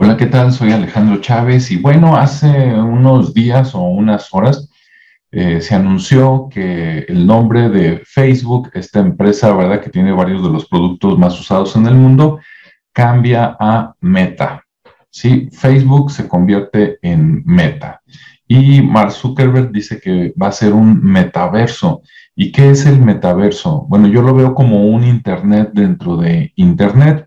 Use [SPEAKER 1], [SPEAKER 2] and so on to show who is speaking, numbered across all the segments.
[SPEAKER 1] Hola, ¿qué tal? Soy Alejandro Chávez y bueno, hace unos días o unas horas eh, se anunció que el nombre de Facebook, esta empresa, ¿verdad? Que tiene varios de los productos más usados en el mundo, cambia a Meta. Sí, Facebook se convierte en Meta. Y Mark Zuckerberg dice que va a ser un metaverso. ¿Y qué es el metaverso? Bueno, yo lo veo como un Internet dentro de Internet,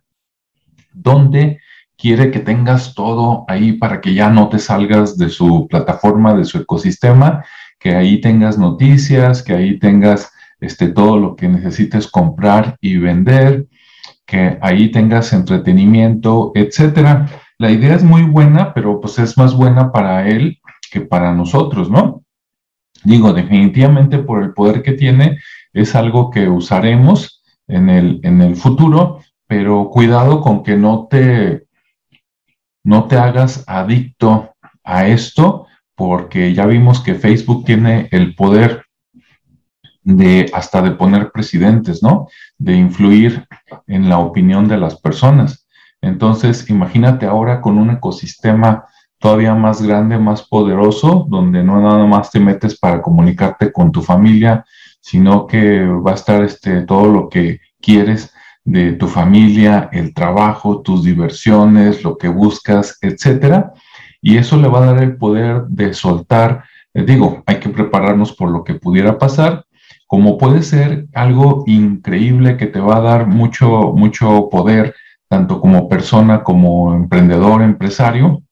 [SPEAKER 1] donde quiere que tengas todo ahí para que ya no te salgas de su plataforma, de su ecosistema, que ahí tengas noticias, que ahí tengas este, todo lo que necesites comprar y vender, que ahí tengas entretenimiento, etcétera. La idea es muy buena, pero pues es más buena para él que para nosotros, ¿no? Digo, definitivamente por el poder que tiene, es algo que usaremos en el, en el futuro, pero cuidado con que no te no te hagas adicto a esto porque ya vimos que Facebook tiene el poder de hasta de poner presidentes, ¿no? De influir en la opinión de las personas. Entonces, imagínate ahora con un ecosistema todavía más grande, más poderoso, donde no nada más te metes para comunicarte con tu familia, sino que va a estar este, todo lo que quieres de tu familia, el trabajo, tus diversiones, lo que buscas, etcétera. Y eso le va a dar el poder de soltar, eh, digo, hay que prepararnos por lo que pudiera pasar, como puede ser algo increíble que te va a dar mucho, mucho poder, tanto como persona como emprendedor, empresario.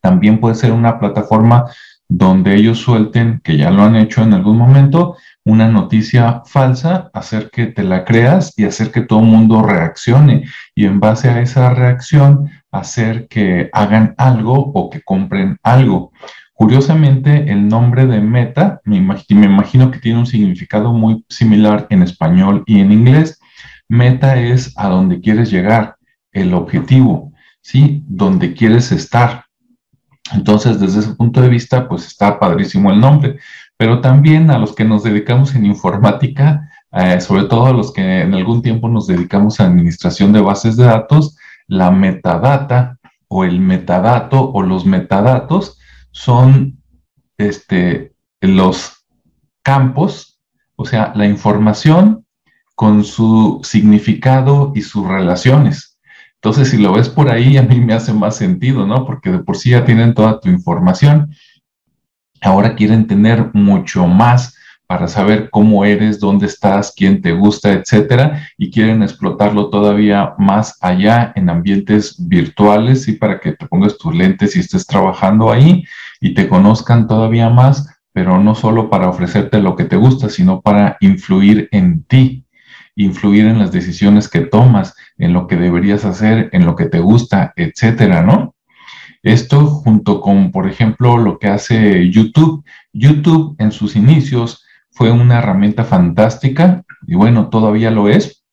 [SPEAKER 1] También puede ser una plataforma donde ellos suelten, que ya lo han hecho en algún momento, una noticia falsa, hacer que te la creas y hacer que todo el mundo reaccione. Y en base a esa reacción, hacer que hagan algo o que compren algo. Curiosamente, el nombre de meta, me imagino, que tiene un significado muy similar en español y en inglés. Meta es a donde quieres llegar, el objetivo, ¿sí? Donde quieres estar. Entonces, desde ese punto de vista, pues está padrísimo el nombre pero también a los que nos dedicamos en informática, eh, sobre todo a los que en algún tiempo nos dedicamos a administración de bases de datos, la metadata o el metadato o los metadatos son este, los campos, o sea, la información con su significado y sus relaciones. Entonces, si lo ves por ahí, a mí me hace más sentido, ¿no? Porque de por sí ya tienen toda tu información ahora quieren tener mucho más para saber cómo eres, dónde estás, quién te gusta, etcétera, y quieren explotarlo todavía más allá en ambientes virtuales, y para que te pongas tus lentes y estés trabajando ahí y te conozcan todavía más, pero no solo para ofrecerte lo que te gusta, sino para influir en ti, influir en las decisiones que tomas, en lo que deberías hacer, en lo que te gusta, etcétera, ¿no? Esto junto con, por ejemplo, lo que hace YouTube. YouTube en sus inicios fue una herramienta fantástica y bueno, todavía lo es,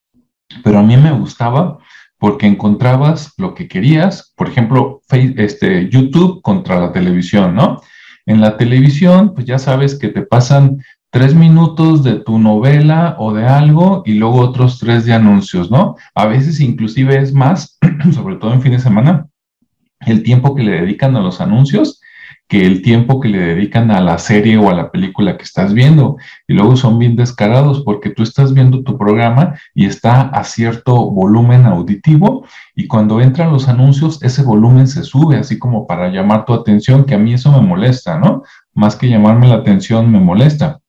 [SPEAKER 1] pero a mí me gustaba porque encontrabas lo que querías, por ejemplo, este, YouTube contra la televisión, ¿no? En la televisión, pues ya sabes que te pasan tres minutos de tu novela o de algo y luego otros tres de anuncios, ¿no? A veces inclusive es más, sobre todo en fin de semana, el tiempo que le dedican a los anuncios que el tiempo que le dedican a la serie o a la película que estás viendo. Y luego son bien descarados porque tú estás viendo tu programa y está a cierto volumen auditivo y cuando entran los anuncios ese volumen se sube así como para llamar tu atención, que a mí eso me molesta, ¿no? Más que llamarme la atención me molesta.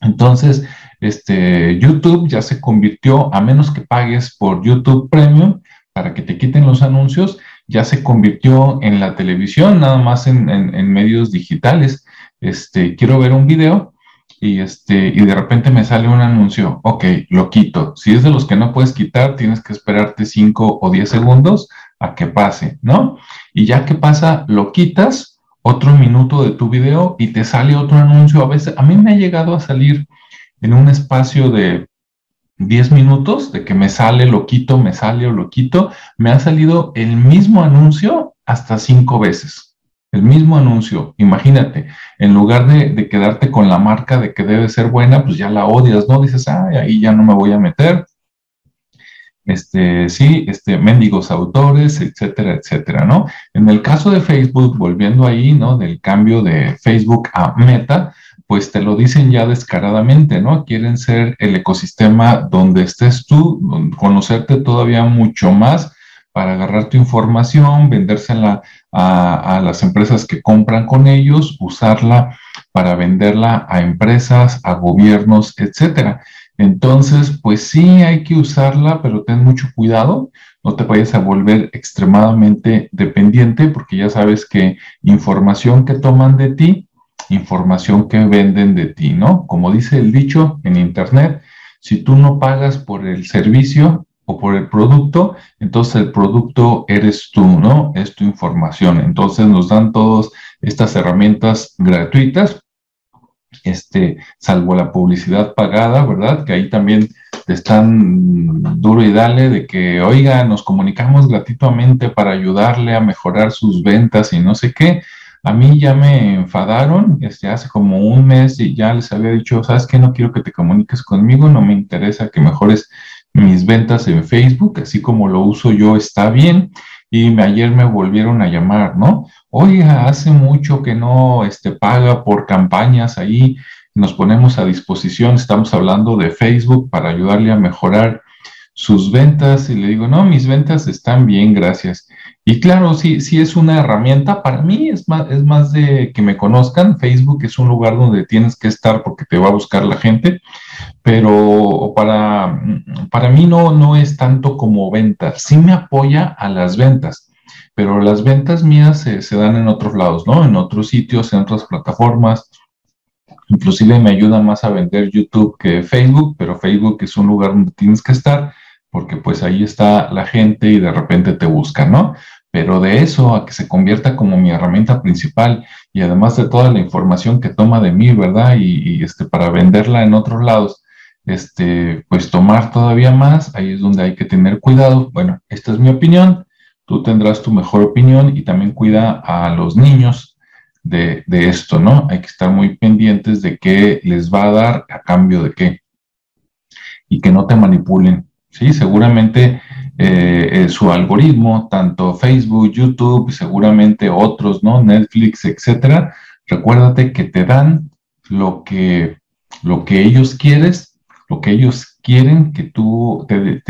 [SPEAKER 1] Entonces, este, YouTube ya se convirtió, a menos que pagues por YouTube Premium para que te quiten los anuncios, ya se convirtió en la televisión, nada más en, medios digitales. Este, quiero ver un video y, este, y de repente me sale un anuncio, ok, lo quito. Si es de los que no puedes quitar, tienes que esperarte 5 o 10 segundos a que pase, ¿no? Y ya que pasa, lo quitas, otro minuto de tu video y te sale otro anuncio. A veces, a mí me ha llegado a salir en un espacio de 10 minutos de que me sale, lo quito, me sale o lo quito, me ha salido el mismo anuncio hasta cinco veces. El mismo anuncio, imagínate, en lugar de, quedarte con la marca de que debe ser buena, pues ya la odias, ¿no? Dices, ay, ahí ya no me voy a meter. este, sí, este, mendigos autores, etcétera, etcétera, ¿no? En el caso de Facebook, volviendo ahí, ¿no? Del cambio de Facebook a Meta, pues te lo dicen ya descaradamente, ¿no? Quieren ser el ecosistema donde estés tú, conocerte todavía mucho más para agarrar tu información, vendérsela a, las empresas que compran con ellos, usarla para venderla a empresas, a gobiernos, etcétera. Entonces, pues sí hay que usarla, pero ten mucho cuidado, no te vayas a volver extremadamente dependiente porque ya sabes que información que toman de ti, información que venden de ti, ¿no? Como dice el dicho en Internet, si tú no pagas por el servicio o por el producto, entonces el producto eres tú, ¿no? Es tu información. Entonces nos dan todas estas herramientas gratuitas este, salvo la publicidad pagada, ¿verdad? Que ahí también te están duro y dale de que, oiga, nos comunicamos gratuitamente para ayudarle a mejorar sus ventas y no sé qué. A mí ya me enfadaron, este, hace como un mes y ya les había dicho, sabes que no quiero que te comuniques conmigo, no me interesa que mejores mis ventas en Facebook, así como lo uso yo está bien. Y ayer me volvieron a llamar, ¿no? oiga, hace mucho que no este, paga por campañas ahí, nos ponemos a disposición, estamos hablando de Facebook para ayudarle a mejorar sus ventas y le digo, no, mis ventas están bien, gracias. Y claro, sí, sí es una herramienta, para mí es más, es más de que me conozcan, Facebook es un lugar donde tienes que estar porque te va a buscar la gente, pero para, para mí no, no es tanto como ventas, sí me apoya a las ventas pero las ventas mías se, dan en otros lados, ¿no? En otros sitios, en otras plataformas. Inclusive me ayuda más a vender YouTube que Facebook, pero Facebook es un lugar donde tienes que estar porque pues ahí está la gente y de repente te busca, ¿no? Pero de eso a que se convierta como mi herramienta principal y además de toda la información que toma de mí, ¿verdad? Y, este, para venderla en otros lados, este, pues tomar todavía más, ahí es donde hay que tener cuidado. Bueno, esta es mi opinión tú tendrás tu mejor opinión y también cuida a los niños de, esto, ¿no? Hay que estar muy pendientes de qué les va a dar a cambio de qué y que no te manipulen, ¿sí? Seguramente eh, eh, su algoritmo, tanto Facebook, YouTube, seguramente otros, ¿no? Netflix, etcétera, recuérdate que te dan lo que, lo que ellos quieres, lo que ellos quieren que tú te,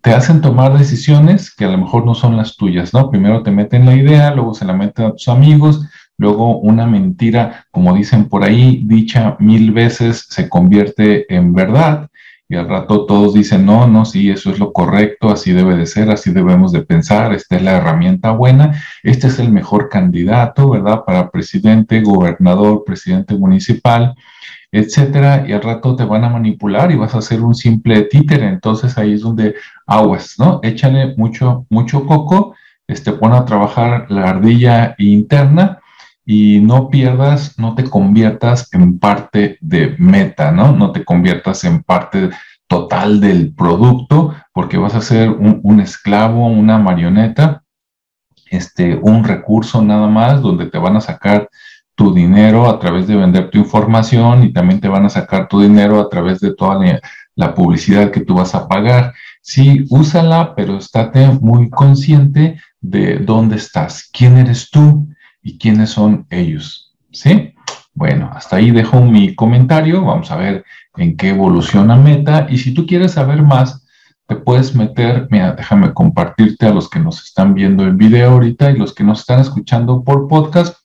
[SPEAKER 1] te hacen tomar decisiones que a lo mejor no son las tuyas, ¿no? Primero te meten la idea, luego se la meten a tus amigos, luego una mentira, como dicen por ahí, dicha mil veces se convierte en verdad y al rato todos dicen, no, no, sí, eso es lo correcto, así debe de ser, así debemos de pensar, esta es la herramienta buena, este es el mejor candidato, ¿verdad? Para presidente, gobernador, presidente municipal etcétera, y al rato te van a manipular y vas a hacer un simple títere. Entonces ahí es donde aguas, ¿no? Échale mucho, mucho coco, este, pon a trabajar la ardilla interna y no pierdas, no te conviertas en parte de meta, ¿no? No te conviertas en parte total del producto porque vas a ser un, esclavo, una marioneta, este, un recurso nada más donde te van a sacar tu dinero a través de vender tu información y también te van a sacar tu dinero a través de toda la, publicidad que tú vas a pagar. Sí, úsala, pero estate muy consciente de dónde estás, quién eres tú y quiénes son ellos. ¿Sí? Bueno, hasta ahí dejo mi comentario. Vamos a ver en qué evoluciona Meta. Y si tú quieres saber más, te puedes meter, mira, déjame compartirte a los que nos están viendo en video ahorita y los que nos están escuchando por podcast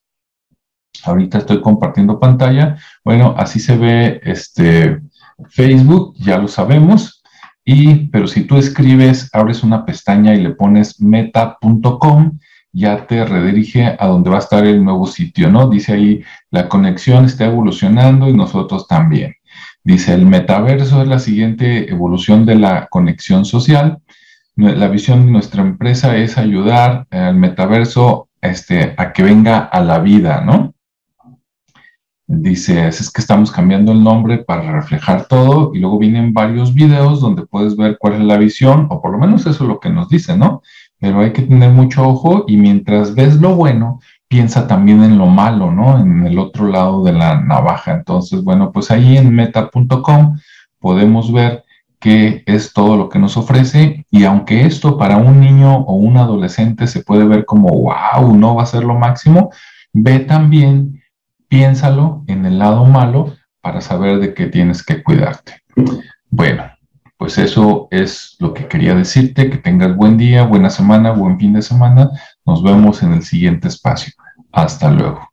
[SPEAKER 1] Ahorita estoy compartiendo pantalla. Bueno, así se ve este Facebook, ya lo sabemos. Y, pero si tú escribes, abres una pestaña y le pones meta.com, ya te redirige a donde va a estar el nuevo sitio, ¿no? Dice ahí, la conexión está evolucionando y nosotros también. Dice, el metaverso es la siguiente evolución de la conexión social. La visión de nuestra empresa es ayudar al metaverso este, a que venga a la vida, ¿no? Dice, es que estamos cambiando el nombre para reflejar todo y luego vienen varios videos donde puedes ver cuál es la visión, o por lo menos eso es lo que nos dice, ¿no? Pero hay que tener mucho ojo y mientras ves lo bueno, piensa también en lo malo, ¿no? En el otro lado de la navaja. Entonces, bueno, pues ahí en meta.com podemos ver qué es todo lo que nos ofrece y aunque esto para un niño o un adolescente se puede ver como, wow, no va a ser lo máximo, ve también, piénsalo en el lado malo para saber de qué tienes que cuidarte. Bueno, pues eso es lo que quería decirte, que tengas buen día, buena semana, buen fin de semana. Nos vemos en el siguiente espacio. Hasta luego.